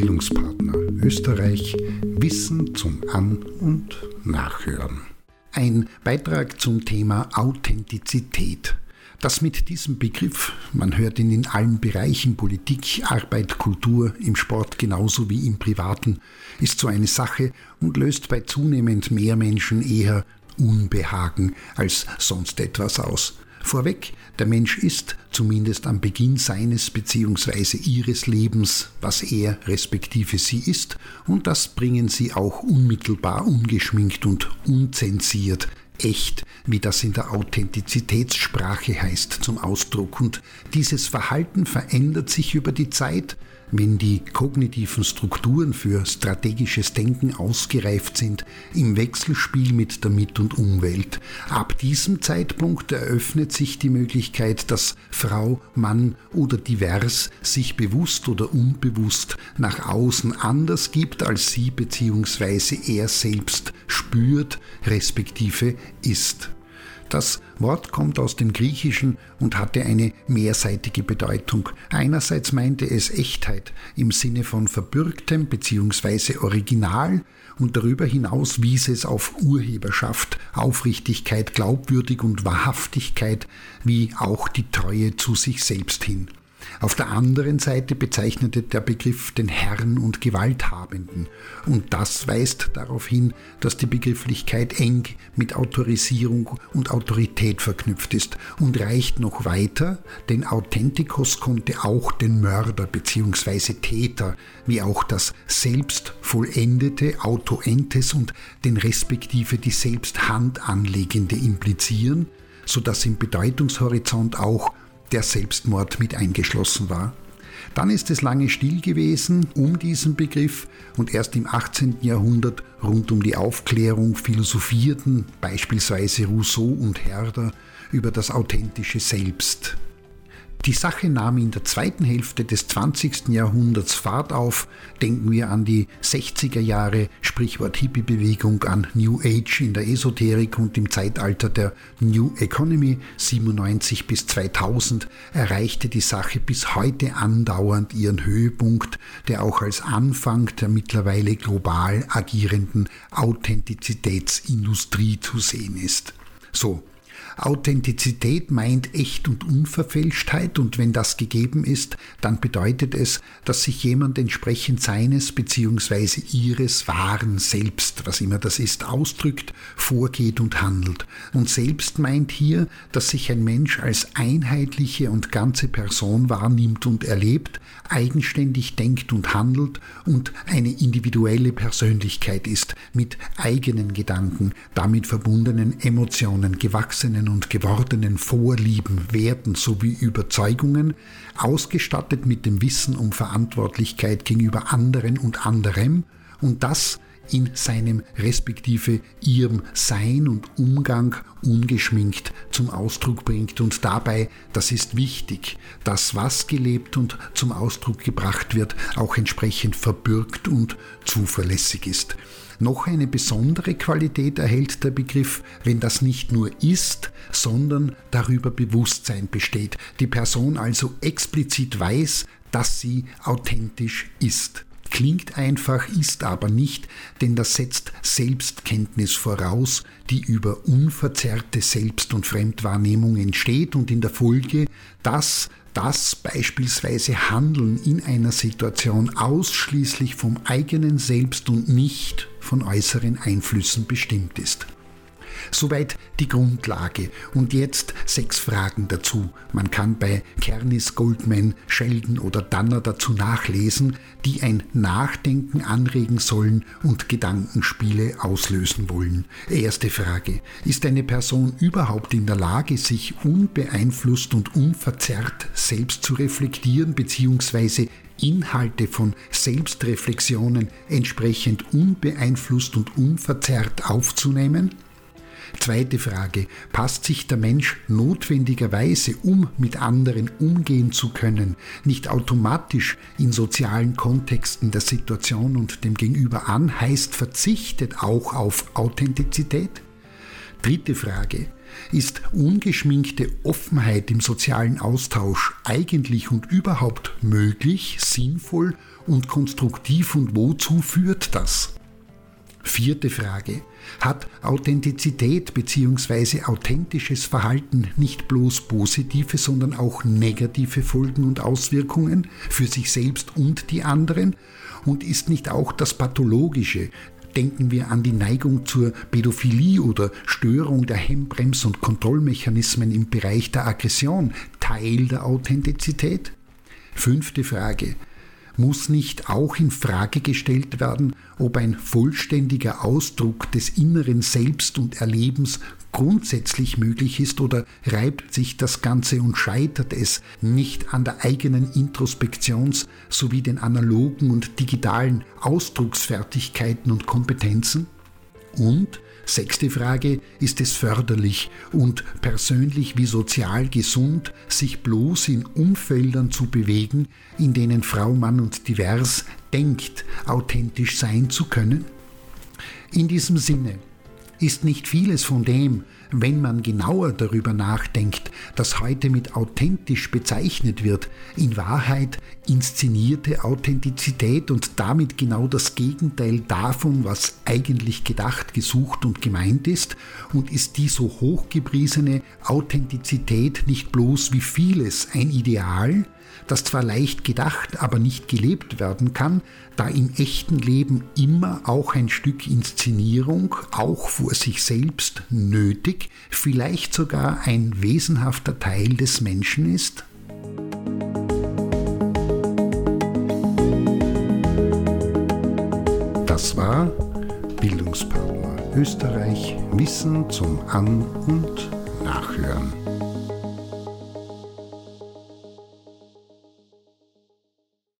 Bildungspartner Österreich Wissen zum An- und Nachhören. Ein Beitrag zum Thema Authentizität. Das mit diesem Begriff, man hört ihn in allen Bereichen Politik, Arbeit, Kultur, im Sport genauso wie im Privaten, ist so eine Sache und löst bei zunehmend mehr Menschen eher Unbehagen als sonst etwas aus. Vorweg, der Mensch ist, zumindest am Beginn seines bzw. ihres Lebens, was er respektive sie ist, und das bringen sie auch unmittelbar ungeschminkt und unzensiert, echt, wie das in der Authentizitätssprache heißt, zum Ausdruck. Und dieses Verhalten verändert sich über die Zeit, wenn die kognitiven Strukturen für strategisches Denken ausgereift sind, im Wechselspiel mit der Mit- und Umwelt. Ab diesem Zeitpunkt eröffnet sich die Möglichkeit, dass Frau, Mann oder divers sich bewusst oder unbewusst nach außen anders gibt, als sie bzw. er selbst spürt, respektive ist. Das Wort kommt aus dem Griechischen und hatte eine mehrseitige Bedeutung. Einerseits meinte es Echtheit im Sinne von verbürgtem bzw. Original und darüber hinaus wies es auf Urheberschaft, Aufrichtigkeit, Glaubwürdig und Wahrhaftigkeit wie auch die Treue zu sich selbst hin. Auf der anderen Seite bezeichnete der Begriff den Herrn und Gewalthabenden. Und das weist darauf hin, dass die Begrifflichkeit eng mit Autorisierung und Autorität verknüpft ist und reicht noch weiter, denn Authentikos konnte auch den Mörder bzw. Täter, wie auch das Selbstvollendete Autoentes und den respektive die Selbsthandanlegende implizieren, sodass im Bedeutungshorizont auch der Selbstmord mit eingeschlossen war. Dann ist es lange still gewesen um diesen Begriff und erst im 18. Jahrhundert rund um die Aufklärung philosophierten beispielsweise Rousseau und Herder über das authentische Selbst. Die Sache nahm in der zweiten Hälfte des 20. Jahrhunderts Fahrt auf. Denken wir an die 60er Jahre, Sprichwort Hippie-Bewegung, an New Age in der Esoterik und im Zeitalter der New Economy 97 bis 2000 erreichte die Sache bis heute andauernd ihren Höhepunkt, der auch als Anfang der mittlerweile global agierenden Authentizitätsindustrie zu sehen ist. So, Authentizität meint Echt und Unverfälschtheit und wenn das gegeben ist, dann bedeutet es, dass sich jemand entsprechend seines bzw. ihres wahren Selbst, was immer das ist, ausdrückt, vorgeht und handelt. Und selbst meint hier, dass sich ein Mensch als einheitliche und ganze Person wahrnimmt und erlebt, eigenständig denkt und handelt und eine individuelle Persönlichkeit ist, mit eigenen Gedanken, damit verbundenen Emotionen, gewachsenen und gewordenen Vorlieben, Werten sowie Überzeugungen, ausgestattet mit dem Wissen um Verantwortlichkeit gegenüber anderen und anderem und das in seinem respektive ihrem Sein und Umgang ungeschminkt zum Ausdruck bringt und dabei, das ist wichtig, das, was gelebt und zum Ausdruck gebracht wird, auch entsprechend verbürgt und zuverlässig ist. Noch eine besondere Qualität erhält der Begriff, wenn das nicht nur ist, sondern darüber Bewusstsein besteht. Die Person also explizit weiß, dass sie authentisch ist. Klingt einfach, ist aber nicht, denn das setzt Selbstkenntnis voraus, die über unverzerrte Selbst- und Fremdwahrnehmung entsteht und in der Folge das, dass beispielsweise Handeln in einer Situation ausschließlich vom eigenen Selbst und nicht von äußeren Einflüssen bestimmt ist. Soweit die Grundlage. Und jetzt sechs Fragen dazu. Man kann bei Kernis, Goldman, Sheldon oder Danner dazu nachlesen, die ein Nachdenken anregen sollen und Gedankenspiele auslösen wollen. Erste Frage. Ist eine Person überhaupt in der Lage, sich unbeeinflusst und unverzerrt selbst zu reflektieren bzw. Inhalte von Selbstreflexionen entsprechend unbeeinflusst und unverzerrt aufzunehmen? Zweite Frage, passt sich der Mensch notwendigerweise, um mit anderen umgehen zu können, nicht automatisch in sozialen Kontexten der Situation und dem Gegenüber an, heißt verzichtet auch auf Authentizität? Dritte Frage, Ist ungeschminkte Offenheit im sozialen Austausch eigentlich und überhaupt möglich, sinnvoll und konstruktiv und wozu führt das? Vierte Frage. Hat Authentizität bzw. authentisches Verhalten nicht bloß positive, sondern auch negative Folgen und Auswirkungen für sich selbst und die anderen? Und ist nicht auch das Pathologische, Denken wir an die Neigung zur Pädophilie oder Störung der Hemmbremse- und Kontrollmechanismen im Bereich der Aggression Teil der Authentizität? Fünfte Frage. Muss nicht auch in Frage gestellt werden, ob ein vollständiger Ausdruck des inneren Selbst und Erlebens grundsätzlich möglich ist oder reibt sich das Ganze und scheitert es nicht an der eigenen Introspektions- sowie den analogen und digitalen Ausdrucksfertigkeiten und Kompetenzen? Und Sechste Frage, ist es förderlich und persönlich wie sozial gesund, sich bloß in Umfeldern zu bewegen, in denen Frau, Mann und divers denkt, authentisch sein zu können? In diesem Sinne ist nicht vieles von dem, wenn man genauer darüber nachdenkt, das heute mit authentisch bezeichnet wird, in Wahrheit inszenierte Authentizität und damit genau das Gegenteil davon, was eigentlich gedacht, gesucht und gemeint ist, und ist die so hochgepriesene Authentizität nicht bloß wie vieles ein Ideal, das zwar leicht gedacht, aber nicht gelebt werden kann, da im echten Leben immer auch ein Stück Inszenierung, auch vor sich selbst, nötig, vielleicht sogar ein wesenhafter Teil des Menschen ist? Das war Bildungspartner Österreich Wissen zum An- und Nachhören.